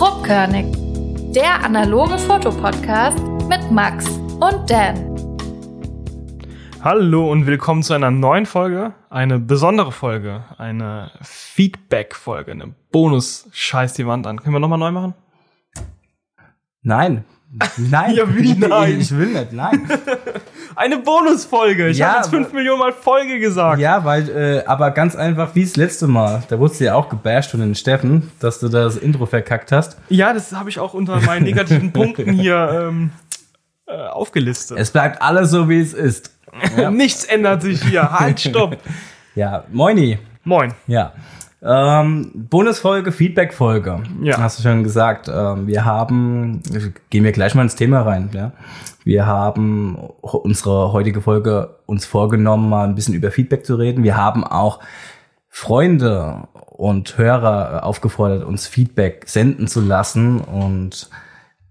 Grobkörnig, der analoge Fotopodcast mit Max und Dan. Hallo und willkommen zu einer neuen Folge, eine besondere Folge, eine Feedback-Folge, eine Bonus-Scheiß die Wand an. Können wir nochmal neu machen? Nein. Nein. Ja, wie nein? Ich will nicht, nein. Eine Bonusfolge. Ich Ja, habe jetzt fünf Millionen Mal Folge gesagt. Ja, weil, äh, aber ganz einfach wie das letzte Mal. Da wurdest du ja auch gebasht von den Steffen, dass du das Intro verkackt hast. Ja, das habe ich auch unter meinen negativen Punkten hier ähm, äh, aufgelistet. Es bleibt alles so, wie es ist. Ja, Nichts ändert sich hier. Halt, stopp. ja moini. Moin. Ja. Ähm, Bonusfolge, Feedback-Folge. Ja. Hast du schon gesagt. Ähm, wir haben, gehen wir gleich mal ins Thema rein. Ja? Wir haben unsere heutige Folge uns vorgenommen, mal ein bisschen über Feedback zu reden. Wir haben auch Freunde und Hörer aufgefordert, uns Feedback senden zu lassen und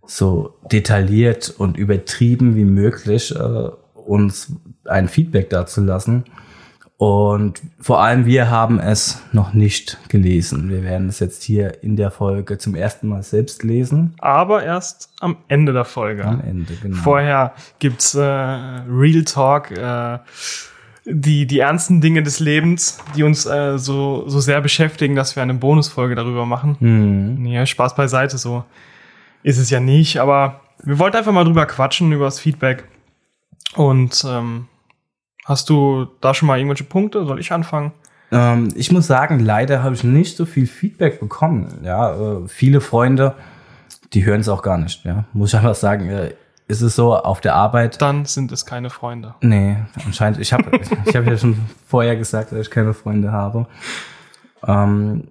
so detailliert und übertrieben wie möglich äh, uns ein Feedback dazulassen. Und vor allem wir haben es noch nicht gelesen. Wir werden es jetzt hier in der Folge zum ersten Mal selbst lesen. Aber erst am Ende der Folge. Am Ende, genau. Vorher gibt's äh, Real Talk, äh, die, die ernsten Dinge des Lebens, die uns äh, so, so sehr beschäftigen, dass wir eine Bonusfolge darüber machen. Hm. Nee, Spaß beiseite, so ist es ja nicht, aber wir wollten einfach mal drüber quatschen, über das Feedback. Und ähm, hast du da schon mal irgendwelche Punkte? Soll ich anfangen? Ähm, ich muss sagen, leider habe ich nicht so viel Feedback bekommen. Ja, äh, viele Freunde, die hören es auch gar nicht. Ja, muss ich einfach sagen. Äh, ist es so auf der Arbeit? Dann sind es keine Freunde. Nee, anscheinend. Ich habe ich hab ja schon vorher gesagt, dass ich keine Freunde habe. Ähm,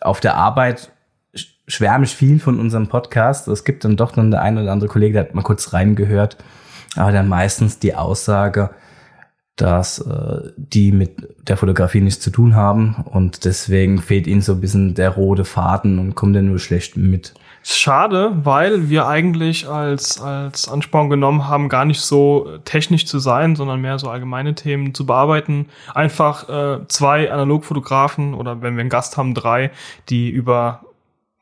auf der Arbeit sch- schwärme ich viel von unserem Podcast. Es gibt dann doch dann der eine oder andere Kollege, der hat mal kurz reingehört, aber dann meistens die Aussage, dass äh, die mit der Fotografie nichts zu tun haben und deswegen fehlt ihnen so ein bisschen der rote Faden und kommt dann nur schlecht mit. Schade, weil wir eigentlich als, als Ansporn genommen haben, gar nicht so technisch zu sein, sondern mehr so allgemeine Themen zu bearbeiten. Einfach äh, zwei Analogfotografen oder wenn wir einen Gast haben, drei, die über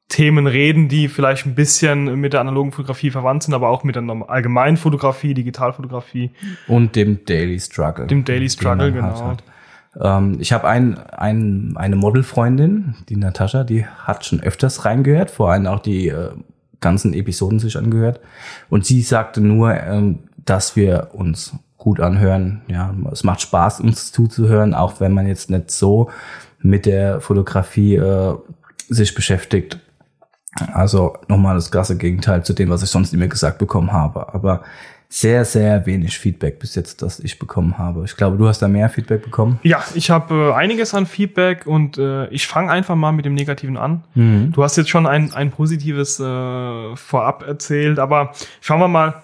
Themen reden, die vielleicht ein bisschen mit der analogen Fotografie verwandt sind, aber auch mit der allgemeinen Fotografie, Digitalfotografie. Und dem Daily Struggle. Dem Daily Struggle, genau. Ähm, ich habe ein, ein, eine Modelfreundin, die Natascha, die hat schon öfters reingehört, vor allem auch die äh, ganzen Episoden sich angehört. Und sie sagte nur, ähm, dass wir uns gut anhören. Ja, es macht Spaß, uns zuzuhören, auch wenn man jetzt nicht so mit der Fotografie äh, sich beschäftigt. Also nochmal das krasse Gegenteil zu dem, was ich sonst immer gesagt bekommen habe. Aber sehr, sehr wenig Feedback bis jetzt, das ich bekommen habe. Ich glaube, du hast da mehr Feedback bekommen. Ja, ich habe äh, einiges an Feedback und äh, ich fange einfach mal mit dem Negativen an. Mhm. Du hast jetzt schon ein, ein positives äh, vorab erzählt, aber schauen wir mal.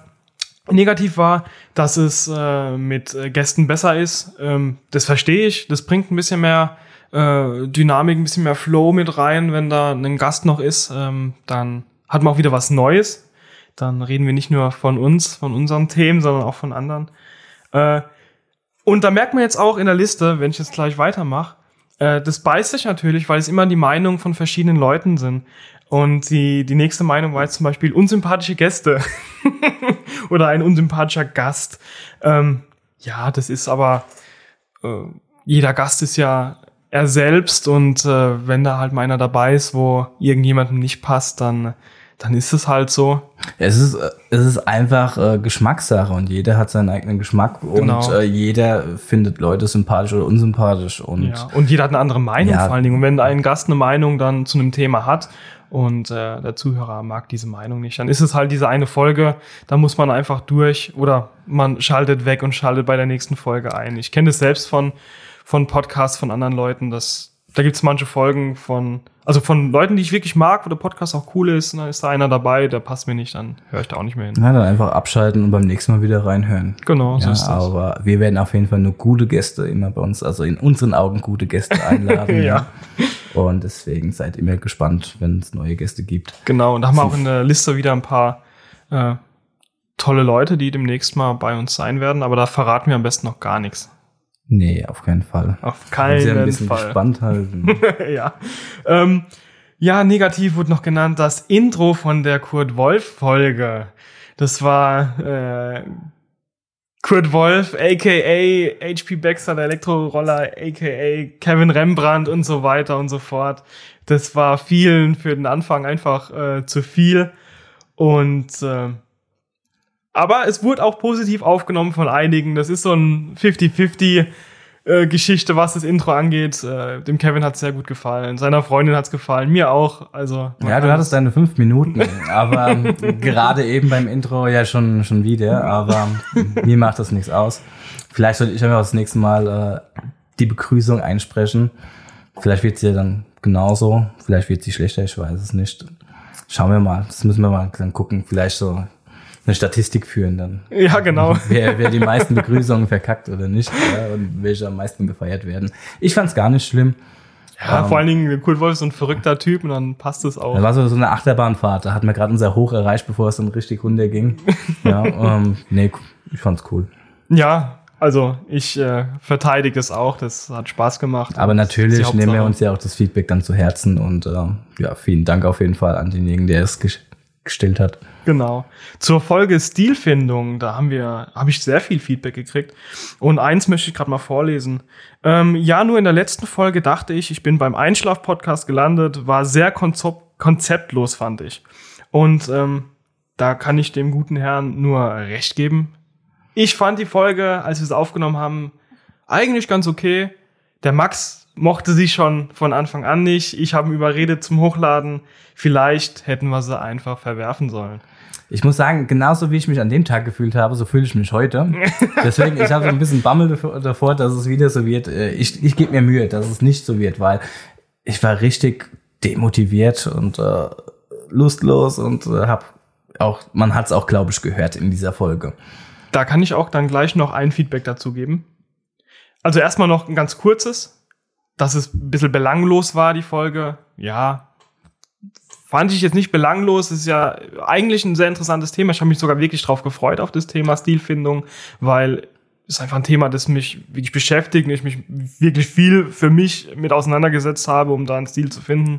Negativ war, dass es äh, mit Gästen besser ist. Ähm, das verstehe ich. Das bringt ein bisschen mehr äh, Dynamik, ein bisschen mehr Flow mit rein, wenn da ein Gast noch ist. Ähm, dann hat man auch wieder was Neues. Dann reden wir nicht nur von uns, von unseren Themen, sondern auch von anderen. Äh, und da merkt man jetzt auch in der Liste, wenn ich jetzt gleich weitermache, äh, das beißt sich natürlich, weil es immer die Meinungen von verschiedenen Leuten sind. Und die, die nächste Meinung war jetzt zum Beispiel unsympathische Gäste oder ein unsympathischer Gast. Ähm, ja, das ist aber, äh, jeder Gast ist ja er selbst und äh, wenn da halt mal einer dabei ist, wo irgendjemandem nicht passt, dann, dann ist es halt so. Es ist, äh, es ist einfach äh, Geschmackssache und jeder hat seinen eigenen Geschmack Genau. und äh, jeder findet Leute sympathisch oder unsympathisch und Ja, und jeder hat eine andere Meinung Ja. vor allen Dingen. Und wenn ein Gast eine Meinung dann zu einem Thema hat und äh, der Zuhörer mag diese Meinung nicht, dann ist es halt diese eine Folge, da muss man einfach durch oder man schaltet weg und schaltet bei der nächsten Folge ein. Ich kenne das selbst von, von Podcasts von anderen Leuten, dass da gibt es manche Folgen von, also von Leuten, die ich wirklich mag, wo der Podcast auch cool ist, und dann ist da einer dabei, der passt mir nicht, dann höre ich da auch nicht mehr hin. ja, dann einfach abschalten und beim nächsten Mal wieder reinhören. Genau, so Ja, ist das. aber wir werden auf jeden Fall nur gute Gäste immer bei uns, also in unseren Augen gute Gäste einladen. Ja. Und deswegen seid immer gespannt, wenn es neue Gäste gibt. Genau, und da haben wir auch in der Liste wieder ein paar äh, tolle Leute, die demnächst mal bei uns sein werden, aber da verraten wir am besten noch gar nichts. Nee, auf keinen Fall. Auf Können Sie ein keinen bisschen Fall. gespannt halten. ja. Ähm, Ja, negativ wurde noch genannt das Intro von der Kurt Wolf-Folge. Das war äh, Kurt Wolf, aka HP Baxter, der Elektroroller, aka Kevin Rembrandt und so weiter und so fort. Das war vielen für den Anfang einfach äh, zu viel. Und äh, aber es wurde auch positiv aufgenommen von einigen. Das ist so ein 50-50 äh, Geschichte, was das Intro angeht. Äh, dem Kevin hat es sehr gut gefallen, seiner Freundin hat es gefallen, mir auch. Also ja, du hattest deine fünf Minuten, aber ähm, gerade eben beim Intro ja schon schon wieder. Aber mir macht das nichts aus. Vielleicht sollte ich einfach das nächste Mal äh, die Begrüßung einsprechen. Vielleicht wird sie ja dann genauso. Vielleicht wird sie schlechter. Ich weiß es nicht. Schauen wir mal. Das müssen wir mal dann gucken. Vielleicht so eine Statistik führen dann. Ja, genau. Wer, wer die meisten Begrüßungen verkackt oder nicht ja, und welche am meisten gefeiert werden. Ich fand's gar nicht schlimm. Ja, um, vor allen Dingen, Kurt Wolf ist so ein verrückter Typ und dann passt es auch. Da war so, so eine Achterbahnfahrt. Da hatten wir gerade unser Hoch erreicht, bevor es dann richtig runterging. ja, ähm, nee, ich fand's cool. Ja, also ich äh, verteidige es auch. Das hat Spaß gemacht. Aber natürlich nehmen wir uns ja auch das Feedback dann zu Herzen und äh, ja, vielen Dank auf jeden Fall an denjenigen, der es gestellt hat. Genau. Zur Folge Stilfindung, da haben wir, habe ich sehr viel Feedback gekriegt. Und eins möchte ich gerade mal vorlesen. Ähm, ja, nur in der letzten Folge dachte ich, ich bin beim Einschlaf-Podcast gelandet, war sehr konzeptlos, fand ich. Und ähm, da kann ich dem guten Herrn nur recht geben. Ich fand die Folge, als wir es aufgenommen haben, eigentlich ganz okay. Der Max mochte sie schon von Anfang an nicht. Ich habe ihn überredet zum Hochladen. Vielleicht hätten wir sie einfach verwerfen sollen. Ich muss sagen, genauso wie ich mich an dem Tag gefühlt habe, so fühle ich mich heute. Deswegen, ich habe so ein bisschen Bammel davor, dass es wieder so wird. Äh, ich, ich gebe mir Mühe, dass es nicht so wird, weil ich war richtig demotiviert und äh, lustlos und äh, habe auch, man hat es auch, glaube ich, gehört in dieser Folge. Da kann ich auch dann gleich noch ein Feedback dazu geben. Also erstmal noch ein ganz kurzes, dass es ein bisschen belanglos war, die Folge. Ja, fand ich jetzt nicht belanglos. Es ist ja eigentlich ein sehr interessantes Thema. Ich habe mich sogar wirklich drauf gefreut auf das Thema Stilfindung, weil es einfach ein Thema, das mich wirklich beschäftigt und ich mich wirklich viel für mich mit auseinandergesetzt habe, um da einen Stil zu finden.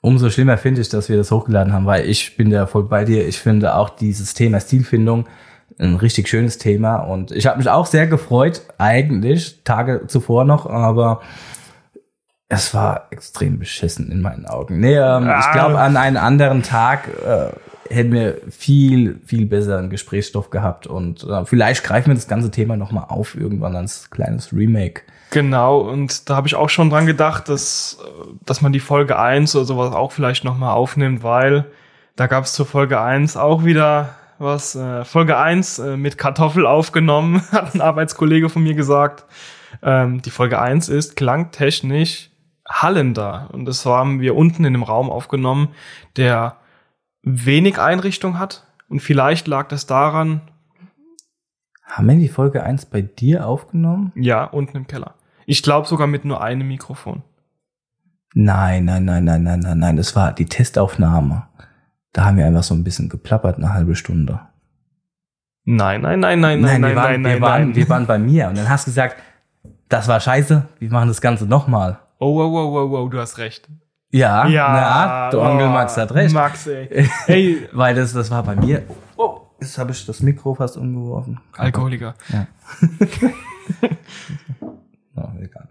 Umso schlimmer finde ich, dass wir das hochgeladen haben, weil ich bin da voll bei dir. Ich finde auch dieses Thema Stilfindung ein richtig schönes Thema und ich habe mich auch sehr gefreut, eigentlich, Tage zuvor noch, aber es war extrem beschissen in meinen Augen. Nee, ähm, ah. ich glaube, an einem anderen Tag äh, hätten wir viel, viel besseren Gesprächsstoff gehabt und äh, vielleicht greifen wir das ganze Thema nochmal auf, irgendwann als kleines Remake. Genau, und da habe ich auch schon dran gedacht, dass, dass man die Folge 1 oder sowas auch vielleicht nochmal aufnimmt, weil da gab es zur Folge 1 auch wieder was. Äh, Folge 1 äh, mit Kartoffel aufgenommen, hat ein Arbeitskollege von mir gesagt. Ähm, die Folge 1 ist klangtechnisch hallender. Und das haben wir unten in dem Raum aufgenommen, der wenig Einrichtung hat. Und vielleicht lag das daran. Haben wir die Folge 1 bei dir aufgenommen? Ja, unten im Keller. Ich glaube sogar mit nur einem Mikrofon. Nein, nein, nein, nein, nein, nein, nein. Das war die Testaufnahme. Da haben wir einfach so ein bisschen geplappert, eine halbe Stunde. Nein, nein, nein, nein, nein, nein, wir waren, nein, nein, wir waren, Wir waren bei mir und dann hast du gesagt, das war scheiße, wir machen das Ganze nochmal. Oh, wow, wow, wow, wow, du hast recht. Ja, Ja, na, der Onkel oh, Max hat recht. Max, ey. Hey, Weil das, das war bei mir. Oh, jetzt habe ich das Mikro fast umgeworfen. Alkoholiker. Ja. oh, egal.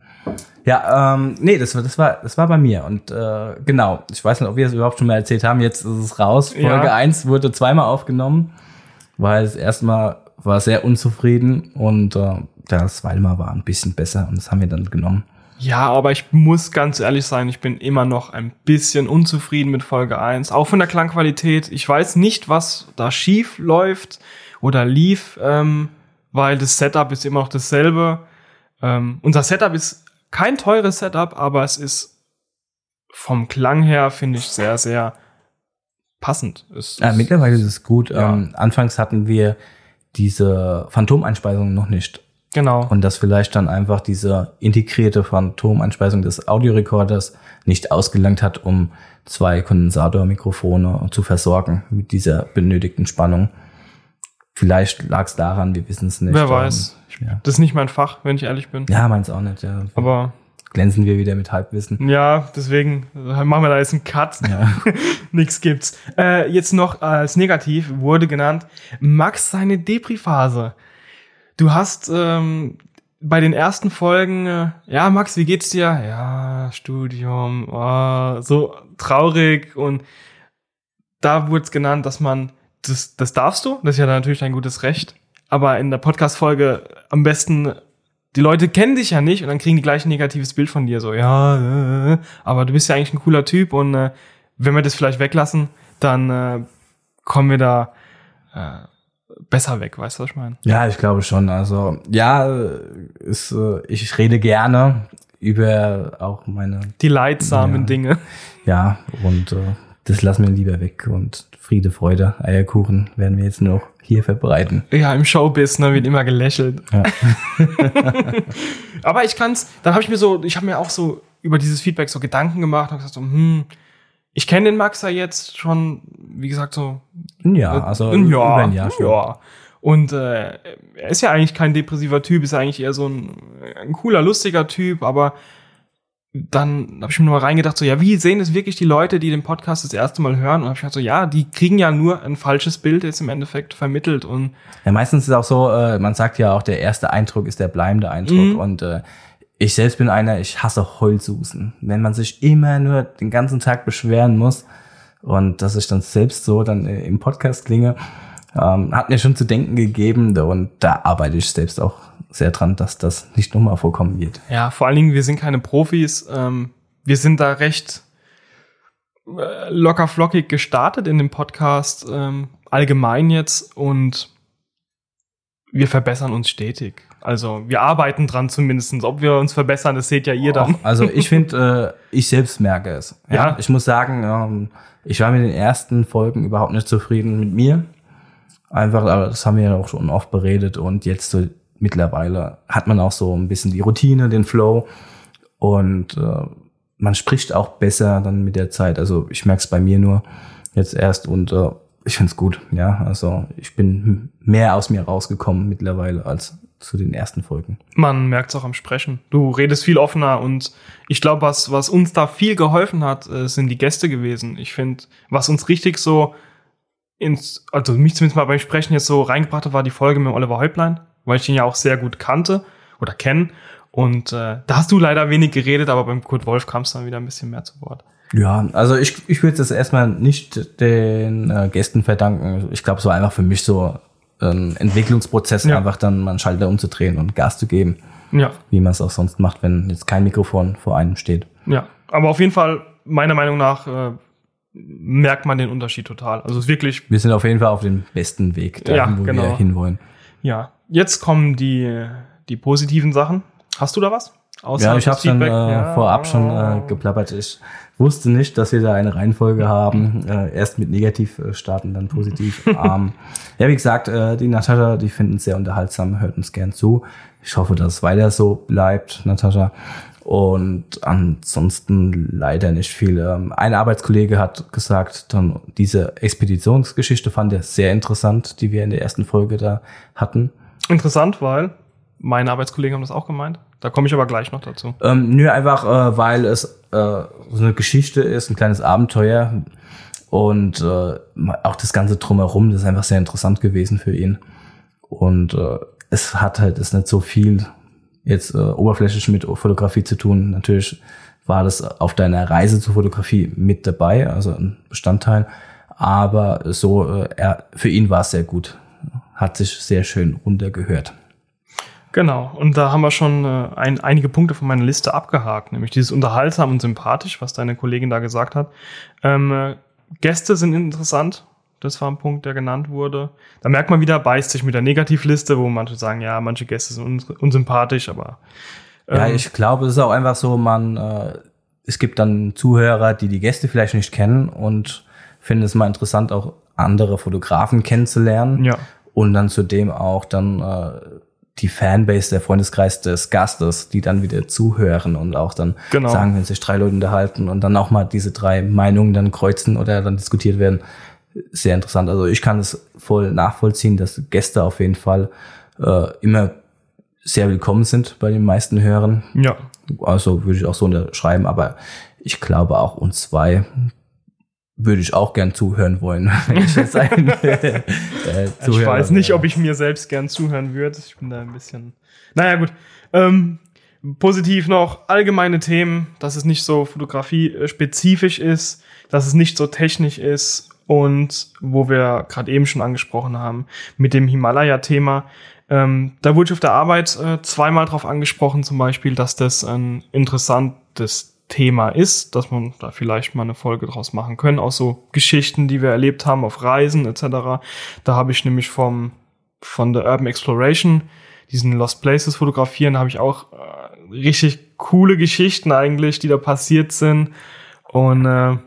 Ja, ähm, nee, das war, das war, das war bei mir. Und äh, genau, ich weiß nicht, ob wir es überhaupt schon mal erzählt haben. Jetzt ist es raus. Folge Ja. 1 wurde zweimal aufgenommen, weil das erste Mal war sehr unzufrieden und äh, das zweite Mal war ein bisschen besser und das haben wir dann genommen. Ja, aber ich muss ganz ehrlich sein, ich bin immer noch ein bisschen unzufrieden mit Folge 1. Auch von der Klangqualität. Ich weiß nicht, was da schief läuft oder lief, ähm, weil das Setup ist immer noch dasselbe. Ähm, unser Setup ist kein teures Setup, aber es ist vom Klang her, finde ich, sehr, sehr passend. Es Ja, ist- mittlerweile ist es gut. Ja. Ähm, anfangs hatten wir diese Phantomeinspeisung noch nicht. genau. Und dass vielleicht dann einfach diese integrierte Phantomeinspeisung des Audiorekorders nicht ausgelangt hat, um zwei Kondensatormikrofone zu versorgen mit dieser benötigten Spannung. Vielleicht lag es daran, wir wissen es nicht. Wer Ähm, weiß. Ja, Das ist nicht mein Fach, wenn ich ehrlich bin. ja meins auch nicht. Ja. Aber glänzen wir wieder mit Halbwissen. Ja, deswegen äh, machen wir da jetzt einen Cut. Ja. Nix gibt's. Äh, jetzt noch als negativ wurde genannt, Max seine Depri-Phase. Du hast ähm, bei den ersten Folgen, äh, ja, Max, wie geht's dir? Ja, Studium, oh, so traurig und da wurde es genannt, dass man, das, das darfst du, das ist ja natürlich ein gutes Recht, aber in der Podcast-Folge am besten, die Leute kennen dich ja nicht und dann kriegen die gleich ein negatives Bild von dir, so, ja, äh, aber du bist ja eigentlich ein cooler Typ und äh, wenn wir das vielleicht weglassen, dann äh, kommen wir da äh, besser weg, weißt du, was ich meine? Ja, ich glaube schon. Also ja, ist, äh, ich rede gerne über auch meine Die leidsamen Ja. Dinge. ja und äh, das lassen wir lieber weg und Friede, Freude, Eierkuchen werden wir jetzt noch hier verbreiten. Ja, im Showbiz, ne, wird immer gelächelt. Ja. Aber ich kann's, dann habe ich mir so, ich habe mir auch so über dieses Feedback so Gedanken gemacht und gesagt so, hm, ich kenne den Max ja jetzt schon, wie gesagt, so Ja, also ein Jahr. über ein Jahr schon. Ja. Und äh, er ist ja eigentlich kein depressiver Typ, ist eigentlich eher so ein, ein cooler, lustiger Typ, aber dann habe ich mir nur mal reingedacht, so, ja, wie sehen es wirklich die Leute, die den Podcast das erste Mal hören? Und habe ich gedacht, so, ja, die kriegen ja nur ein falsches Bild jetzt im Endeffekt vermittelt und Ja, meistens ist es auch so, äh, man sagt ja auch, der erste Eindruck ist der bleibende Eindruck. Mhm. Und äh, ich selbst bin einer, ich hasse Heulsusen. Wenn man sich immer nur den ganzen Tag beschweren muss und dass ich dann selbst so dann äh, im Podcast klinge, ähm, hat mir schon zu denken gegeben und da arbeite ich selbst auch sehr dran, dass das nicht nochmal vorkommen wird. Ja, vor allen Dingen, wir sind keine Profis. Ähm, wir sind da recht äh, locker flockig gestartet in dem Podcast, ähm, allgemein jetzt und wir verbessern uns stetig. Also wir arbeiten dran zumindestens. Ob wir uns verbessern, das seht ja ihr dann. Auch, also ich finde, äh, ich selbst merke es. Ja. Ja. Ich muss sagen, ähm, ich war mit den ersten Folgen überhaupt nicht zufrieden mit mir. Einfach, aber das haben wir ja auch schon oft beredet und jetzt so mittlerweile hat man auch so ein bisschen die Routine, den Flow und äh, man spricht auch besser dann mit der Zeit. Also ich merke es bei mir nur jetzt erst und äh, ich finde es gut. Ja, also ich bin mehr aus mir rausgekommen mittlerweile als zu den ersten Folgen. Man merkt es auch am Sprechen. Du redest viel offener und ich glaube, was, was uns da viel geholfen hat, äh, sind die Gäste gewesen. Ich finde, was uns richtig so ins, also mich zumindest mal beim Sprechen jetzt so reingebracht hat, war die Folge mit Oliver Häuplein, weil ich ihn ja auch sehr gut kannte oder kenne. Und äh, da hast du leider wenig geredet, aber beim Kurt Wolf kam es dann wieder ein bisschen mehr zu Wort. Ja, also ich, ich würde es erstmal nicht den äh, Gästen verdanken. Ich glaube, es war einfach für mich so ein Entwicklungsprozess, Ja. einfach dann mal einen Schalter umzudrehen und Gas zu geben, Ja, wie man es auch sonst macht, wenn jetzt kein Mikrofon vor einem steht. ja. Aber auf jeden Fall, meiner Meinung nach, äh, merkt man den Unterschied total. Also es ist wirklich Wir sind auf jeden Fall auf dem besten Weg, dahin, Ja, wo genau. wir hinwollen. Ja, jetzt kommen die, die positiven Sachen. Hast du da was? Außer Ja, ich habe dann äh? Ja. vorab schon äh, geplappert. Ich wusste nicht, dass wir da eine Reihenfolge haben. Äh, erst mit negativ äh, starten, dann positiv. ähm, ja, wie gesagt, äh, die Natascha, die finden es sehr unterhaltsam, hört uns gern zu. Ich hoffe, dass es weiter so bleibt, Natascha. Und ansonsten leider nicht viel. Ähm, ein Arbeitskollege hat gesagt, dann diese Expeditionsgeschichte fand er sehr interessant, die wir in der ersten Folge da hatten. Interessant, weil meine Arbeitskollegen haben das auch gemeint. Da komme ich aber gleich noch dazu. Ähm, nö, einfach, äh, weil es äh, so eine Geschichte ist, ein kleines Abenteuer. Und äh, auch das Ganze drumherum, das ist einfach sehr interessant gewesen für ihn. Und äh, es hat halt ist nicht so viel jetzt äh, oberflächlich mit Fotografie zu tun. Natürlich war das auf deiner Reise zur Fotografie mit dabei, also ein Bestandteil. Aber so, äh, er, für ihn war es sehr gut. Hat sich sehr schön runtergehört. Genau, und da haben wir schon äh, ein, einige Punkte von meiner Liste abgehakt, nämlich dieses unterhaltsam und sympathisch, was deine Kollegin da gesagt hat. Ähm, äh, Gäste sind interessant, das war ein Punkt, der genannt wurde. Da merkt man wieder, beißt sich mit der Negativliste, wo manche sagen, ja, manche Gäste sind uns unsympathisch, aber Ja, ähm, ich glaube, es ist auch einfach so, man, äh, es gibt dann Zuhörer, die die Gäste vielleicht nicht kennen und finden es mal interessant, auch andere Fotografen kennenzulernen ja, und dann zudem auch dann äh, die Fanbase, der Freundeskreis des Gastes, die dann wieder zuhören und auch dann Genau. sagen, wenn sich drei Leute unterhalten und dann auch mal diese drei Meinungen dann kreuzen oder dann diskutiert werden, sehr interessant. Also ich kann es voll nachvollziehen, dass Gäste auf jeden Fall äh, immer sehr willkommen sind bei den meisten Hörern. ja, Also würde ich auch so unterschreiben, aber ich glaube auch uns zwei würde ich auch gern zuhören wollen, wenn ich jetzt ein äh, Ich weiß nicht, ob ich mir selbst gern zuhören würde. Ich bin da ein bisschen. Naja, gut. Ähm, positiv noch allgemeine Themen, dass es nicht so fotografie-spezifisch ist, dass es nicht so technisch ist und wo wir gerade eben schon angesprochen haben mit dem Himalaya-Thema. Ähm, da wurde ich auf der Arbeit äh, zweimal drauf angesprochen, zum Beispiel, dass das ein interessantes Thema ist, dass man da vielleicht mal eine Folge draus machen können, auch so Geschichten, die wir erlebt haben auf Reisen etc. Da habe ich nämlich vom von der Urban Exploration diesen Lost Places fotografieren, habe ich auch äh, richtig coole Geschichten eigentlich, die da passiert sind und äh,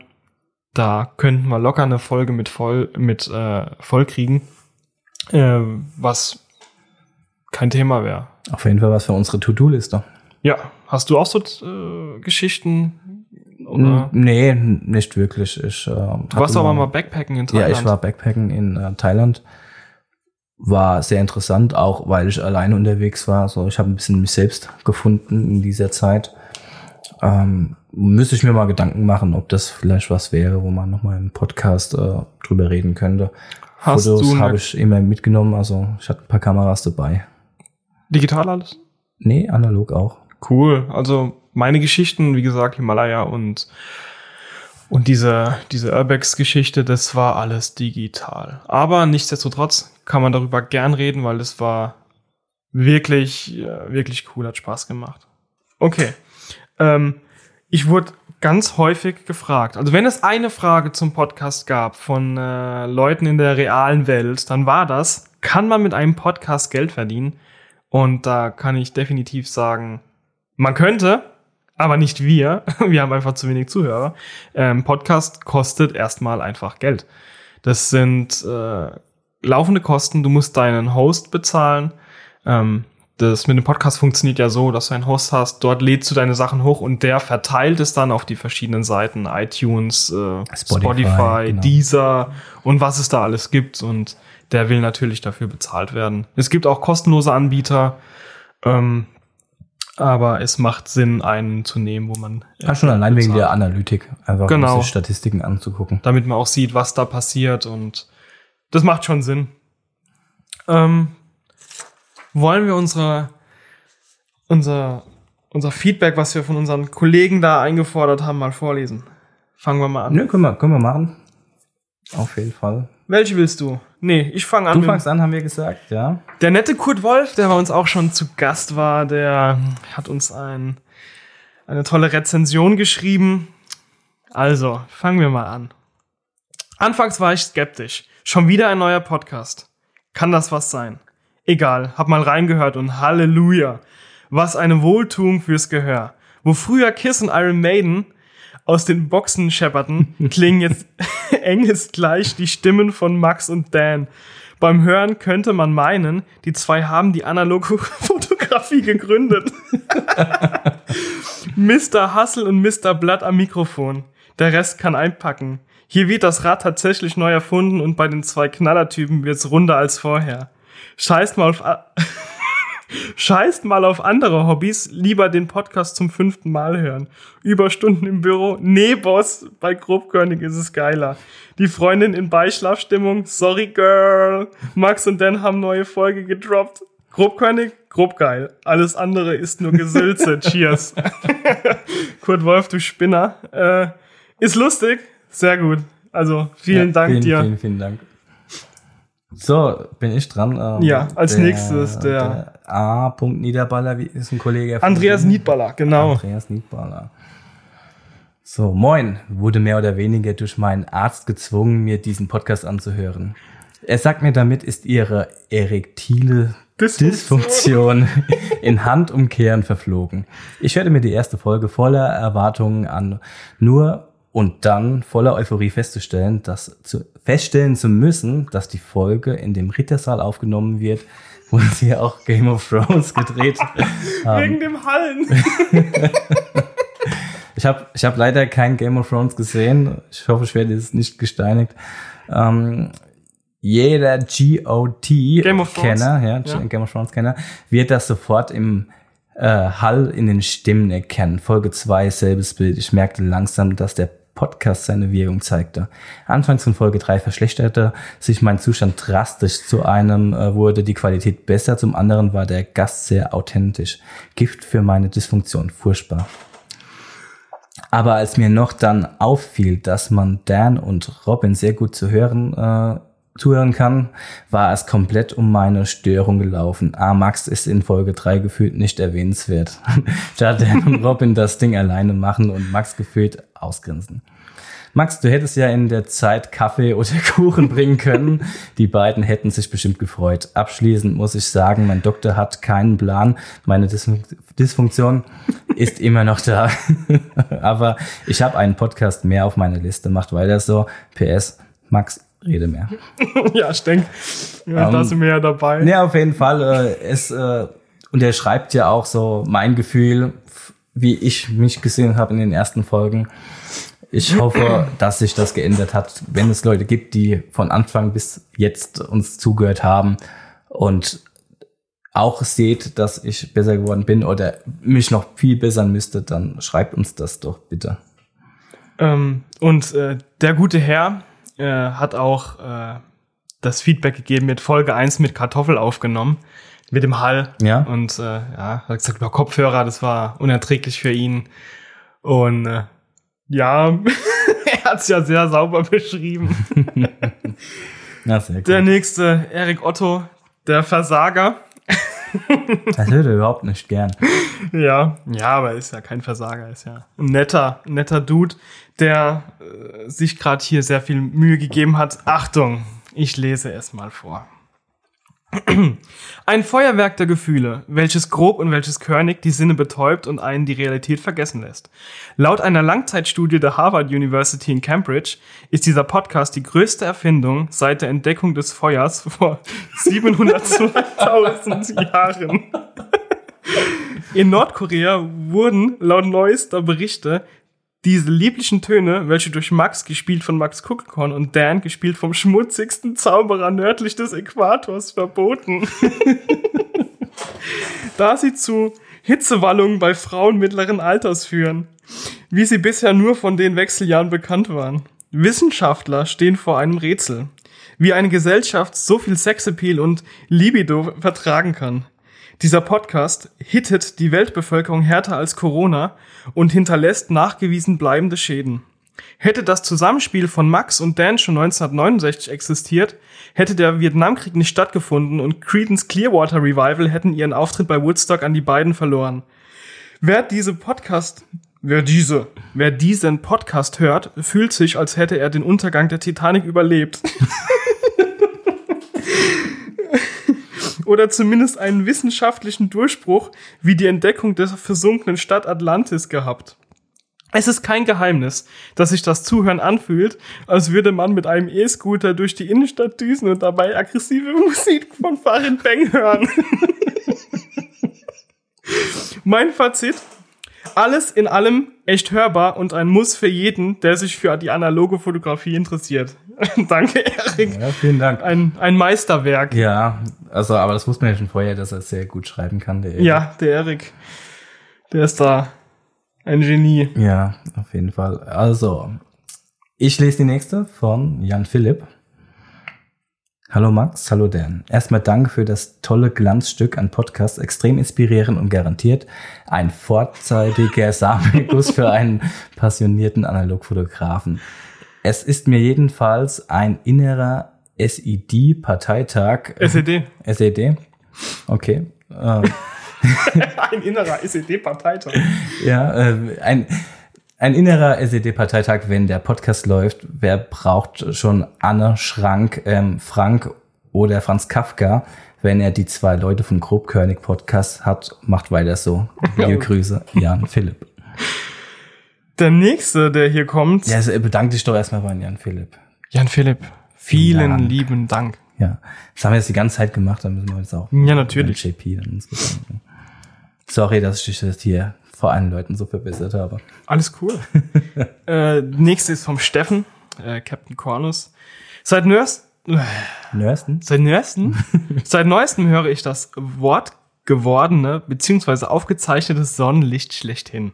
da könnten wir locker eine Folge mit voll mit äh, voll kriegen, äh, was kein Thema wäre. Auf jeden Fall was für unsere To-Do-Liste. Ja, hast du auch so äh, Geschichten? Oder? Nee, nicht wirklich. Ich, äh, du warst aber mal Backpacken in Thailand. Ja, ich war Backpacken in äh, Thailand. War sehr interessant, auch weil ich alleine unterwegs war. So, ich habe ein bisschen mich selbst gefunden in dieser Zeit. Ähm, müsste ich mir mal Gedanken machen, ob das vielleicht was wäre, wo man nochmal im Podcast äh, drüber reden könnte. Hast Fotos habe ich immer mitgenommen, also ich hatte ein paar Kameras dabei. Digital alles? Nee, analog auch. Cool. Also meine Geschichten, wie gesagt, Himalaya und und diese, diese Urbex-Geschichte, das war alles digital. Aber nichtsdestotrotz kann man darüber gern reden, weil das war wirklich, wirklich cool, hat Spaß gemacht. Okay. Ähm, ich wurde ganz häufig gefragt. Also wenn es eine Frage zum Podcast gab von äh, Leuten in der realen Welt, dann war das, kann man mit einem Podcast Geld verdienen? Und da kann ich definitiv sagen, man könnte, aber nicht wir. Wir haben einfach zu wenig Zuhörer. Ähm, Podcast kostet erstmal einfach Geld. Das sind äh, laufende Kosten. Du musst deinen Host bezahlen. Ähm, das mit dem Podcast funktioniert ja so, dass du einen Host hast, dort lädst du deine Sachen hoch und der verteilt es dann auf die verschiedenen Seiten, iTunes, äh, Spotify, Spotify genau. Deezer und was es da alles gibt und der will natürlich dafür bezahlt werden. Es gibt auch kostenlose Anbieter, ähm, aber es macht Sinn, einen zu nehmen, wo man. Äh, ja, schon allein wegen der Analytik, einfach genau. um sich Statistiken anzugucken. Damit man auch sieht, was da passiert und das macht schon Sinn. Ähm, wollen wir unsere, unser, unser Feedback, was wir von unseren Kollegen da eingefordert haben, mal vorlesen? Fangen wir mal an. Ja, können wir, können wir machen. Auf jeden Fall. Welche willst du? Nee, ich fange an. Du fangst an, haben wir gesagt, ja. Der nette Kurt Wolf, der bei uns auch schon zu Gast war, der hat uns ein, eine tolle Rezension geschrieben. Also, fangen wir mal an. Anfangs war ich skeptisch. Schon wieder ein neuer Podcast. Kann das was sein? Egal, hab mal reingehört und Halleluja. Was eine Wohltuung fürs Gehör. Wo früher Kiss und Iron Maiden aus den Boxen schepperten, klingen jetzt enges gleich die Stimmen von Max und Dan. Beim Hören könnte man meinen, die zwei haben die analoge Fotografie gegründet. Mr. Hustle und Mr. Blood am Mikrofon. Der Rest kann einpacken. Hier wird das Rad tatsächlich neu erfunden und bei den zwei Knallertypen wird's runder als vorher. Scheißt mal auf, scheißt mal auf andere Hobbys, lieber den Podcast zum fünften Mal hören. Überstunden im Büro, nee, Boss, bei Grobkörnig ist es geiler. Die Freundin in Beischlafstimmung, sorry girl. Max und Dan haben neue Folge gedroppt. Grobkörnig, grob geil. Alles andere ist nur Gesülze. Cheers. Kurt Wolf, du Spinner. Äh, ist lustig. Sehr gut. Also vielen ja, Dank vielen, dir. Vielen, vielen Dank. So, bin ich dran. Ähm, ja, als der, nächstes der, der A. Niederballer, wie ist ein Kollege? Andreas Niedballer, genau. Andreas Niedballer. So, moin, wurde mehr oder weniger durch meinen Arzt gezwungen, mir diesen Podcast anzuhören. Er sagt mir, damit ist ihre erektile Dysfunktion in Handumkehren verflogen. Ich hörte mir die erste Folge voller Erwartungen an. Nur und dann voller Euphorie festzustellen, dass zu, feststellen zu müssen, dass die Folge in dem Rittersaal aufgenommen wird, wo sie auch Game of Thrones gedreht haben. Wegen dem Hallen. ich habe ich hab leider kein Game of Thrones gesehen. Ich hoffe, ich werde jetzt nicht gesteinigt. Ähm, jeder GOT-Kenner, ja, ja, Game of Thrones-Kenner, wird das sofort im Äh, Hall in den Stimmen erkennen. Folge 2, selbes Bild. Ich merkte langsam, dass der Podcast seine Wirkung zeigte. Anfangs von Folge 3 verschlechterte sich mein Zustand drastisch. Zu einem äh, wurde die Qualität besser, zum anderen war der Gast sehr authentisch. Gift für meine Dysfunktion. Furchtbar. Aber als mir noch dann auffiel, dass man Dan und Robin sehr gut zu hören äh, zuhören kann, war es komplett um meine Störung gelaufen. Ah, Max ist in Folge 3 gefühlt nicht erwähnenswert. da Dan und Robin das Ding alleine machen und Max gefühlt ausgrinsen. Max, du hättest ja in der Zeit Kaffee oder Kuchen bringen können. Die beiden hätten sich bestimmt gefreut. Abschließend muss ich sagen, mein Doktor hat keinen Plan. Meine Dysfunktion ist immer noch da. Aber ich habe einen Podcast mehr auf meiner Liste. Macht weiter so. PS, Max, rede mehr. ja, ich denke, ja, um, da sind wir ja dabei. Ja, auf jeden Fall. Äh, es, äh, und er schreibt ja auch so mein Gefühl, wie ich mich gesehen habe in den ersten Folgen. Ich hoffe, dass sich das geändert hat, wenn es Leute gibt, die von Anfang bis jetzt uns zugehört haben und auch seht, dass ich besser geworden bin oder mich noch viel bessern müsste, dann schreibt uns das doch bitte. Ähm, und äh, der gute Herr, äh, hat auch äh, das Feedback gegeben mit Folge 1 mit Kartoffel aufgenommen, mit dem Hall. Ja. Und äh, ja, hat gesagt, über Kopfhörer, das war unerträglich für ihn. Und äh, ja, er hat es ja sehr sauber beschrieben. Na, sehr Der nächste, Erik Otto, der Versager. Das hört er überhaupt nicht gern. Ja, ja, aber ist ja kein Versager, ist ja ein netter, netter Dude, der äh, sich gerade hier sehr viel Mühe gegeben hat. Achtung, ich lese es mal vor. Ein Feuerwerk der Gefühle, welches grob und welches körnig die Sinne betäubt und einen die Realität vergessen lässt. Laut einer Langzeitstudie der Harvard University in Cambridge ist dieser Podcast die größte Erfindung seit der Entdeckung des Feuers vor 702.000 Jahren. In Nordkorea wurden laut neuester Berichte diese lieblichen Töne, welche durch Max, gespielt von Max Kuckelkorn, und Dan, gespielt vom schmutzigsten Zauberer nördlich des Äquators, verboten. da sie zu Hitzewallungen bei Frauen mittleren Alters führen, wie sie bisher nur von den Wechseljahren bekannt waren. Wissenschaftler stehen vor einem Rätsel, wie eine Gesellschaft so viel Sexappeal und Libido vertragen kann. Dieser Podcast hittet die Weltbevölkerung härter als Corona und hinterlässt nachgewiesen bleibende Schäden. Hätte das Zusammenspiel von Max und Dan schon 1969 existiert, hätte der Vietnamkrieg nicht stattgefunden und Creedence Clearwater Revival hätten ihren Auftritt bei Woodstock an die beiden verloren. Wer diese Podcast, wer diese, wer diesen Podcast hört, fühlt sich, als hätte er den Untergang der Titanic überlebt. oder zumindest einen wissenschaftlichen Durchbruch wie die Entdeckung der versunkenen Stadt Atlantis gehabt. Es ist kein Geheimnis, dass sich das Zuhören anfühlt, als würde man mit einem E-Scooter durch die Innenstadt düsen und dabei aggressive Musik von Farid Bang hören. mein Fazit, alles in allem echt hörbar und ein Muss für jeden, der sich für die analoge Fotografie interessiert. Danke, Erik. Ja, vielen Dank. Ein, ein Meisterwerk. Ja, also, aber das wusste man ja schon vorher, dass er sehr gut schreiben kann, der Erik. Ja, der Erik. Der ist da ein Genie. Ja, auf jeden Fall. Also, ich lese die nächste von Jan Philipp. Hallo Max, hallo Dan. Erstmal danke für das tolle Glanzstück an Podcast, extrem inspirierend und garantiert ein vorzeitiger Samenguss für einen passionierten Analogfotografen. Es ist mir jedenfalls ein innerer SED-Parteitag. SED. SED. Okay. ein innerer SED-Parteitag. Ja, äh, ein ein innerer SED-Parteitag, wenn der Podcast läuft. Wer braucht schon Anne Schrank, ähm, Frank oder Franz Kafka, wenn er die zwei Leute vom Grobkörnig Podcast hat? Macht weiter so. Liebe Grüße, Jan Philipp. Der nächste, der hier kommt. Ja, also bedank dich doch erstmal bei Jan Philipp. Jan Philipp, vielen Dank. lieben Dank. Ja, das haben wir jetzt die ganze Zeit gemacht, dann müssen wir jetzt auch. Ja, natürlich. JP dann Sorry, dass ich dich jetzt hier vor allen Leuten so verbessert habe. Alles cool. äh, nächste ist vom Steffen, äh, Captain Cornus. Seit Nörst Nörsten? Seit Nörsten? Seit neuestem höre ich das Wort gewordene bzw. aufgezeichnete Sonnenlicht schlechthin.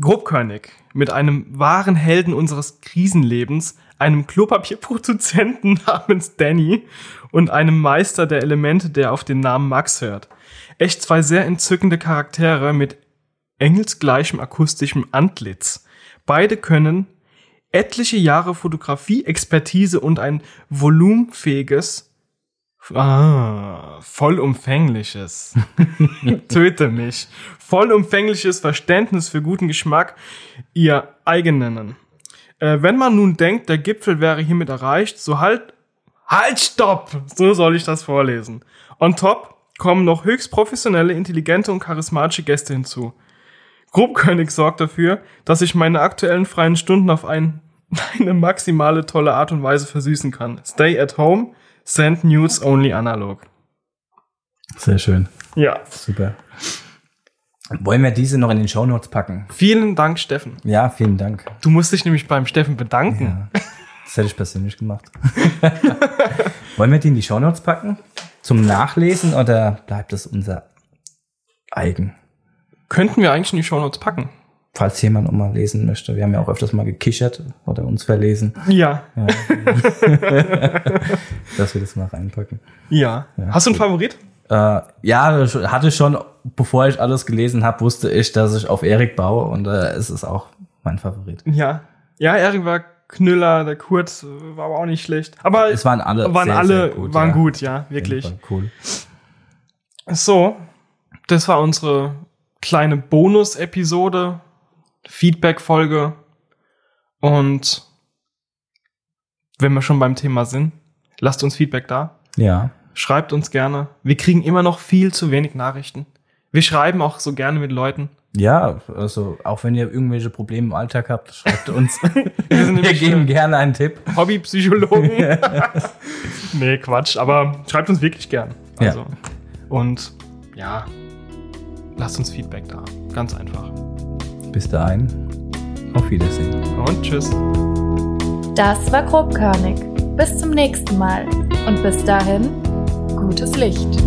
Grobkörnig, mit einem wahren Helden unseres Krisenlebens, einem Klopapierproduzenten namens Danny und einem Meister der Elemente, der auf den Namen Max hört. Echt zwei sehr entzückende Charaktere mit engelsgleichem akustischem Antlitz. Beide können etliche Jahre Fotografie-Expertise und ein volumenfähiges Ah, vollumfängliches. Töte mich. Vollumfängliches Verständnis für guten Geschmack ihr eigen nennen. Äh, wenn man nun denkt, der Gipfel wäre hiermit erreicht, so halt, halt, stopp! So soll ich das vorlesen. On top kommen noch höchst professionelle, intelligente und charismatische Gäste hinzu. Grobkönig sorgt dafür, dass ich meine aktuellen freien Stunden auf ein, eine maximale tolle Art und Weise versüßen kann. Stay at home, Send News only analog. Sehr schön. Ja. Super. Wollen wir diese noch in den Shownotes packen? Vielen Dank, Steffen. Ja, vielen Dank. Du musst dich nämlich beim Steffen bedanken. Ja, das hätte ich persönlich gemacht. Wollen wir die in die Shownotes packen? Zum Nachlesen oder bleibt das unser eigen? Könnten wir eigentlich in die Shownotes packen? Falls jemand noch mal lesen möchte. Wir haben ja auch öfters mal gekichert oder uns verlesen. Ja. Ja. Dass wir das mal reinpacken. Ja. Ja, Hast du einen. Favorit? Äh, ja, hatte schon, bevor ich alles gelesen habe, wusste ich, dass ich auf Erik baue und äh, es ist auch mein Favorit. Ja. Ja, Erik war Knüller, der Kurt äh, war aber auch nicht schlecht. Aber Es waren alle waren sehr, alle sehr gut, waren ja. gut, ja, wirklich. Cool. So, das war unsere kleine Bonus-Episode, Feedback-Folge. Und wenn wir schon beim Thema sind, lasst uns Feedback da. Ja. Schreibt uns gerne. Wir kriegen immer noch viel zu wenig Nachrichten. Wir schreiben auch so gerne mit Leuten. Ja, also auch wenn ihr irgendwelche Probleme im Alltag habt, schreibt uns. Wir Wir geben äh, gerne einen Tipp. Hobbypsychologen. nee, Quatsch. Aber schreibt uns wirklich gern. Also. Ja. Und ja, lasst uns Feedback da. Ganz einfach. Bis dahin, auf Wiedersehen. Und tschüss. Das war grobkörnig. Bis zum nächsten Mal. Und bis dahin, gutes Licht.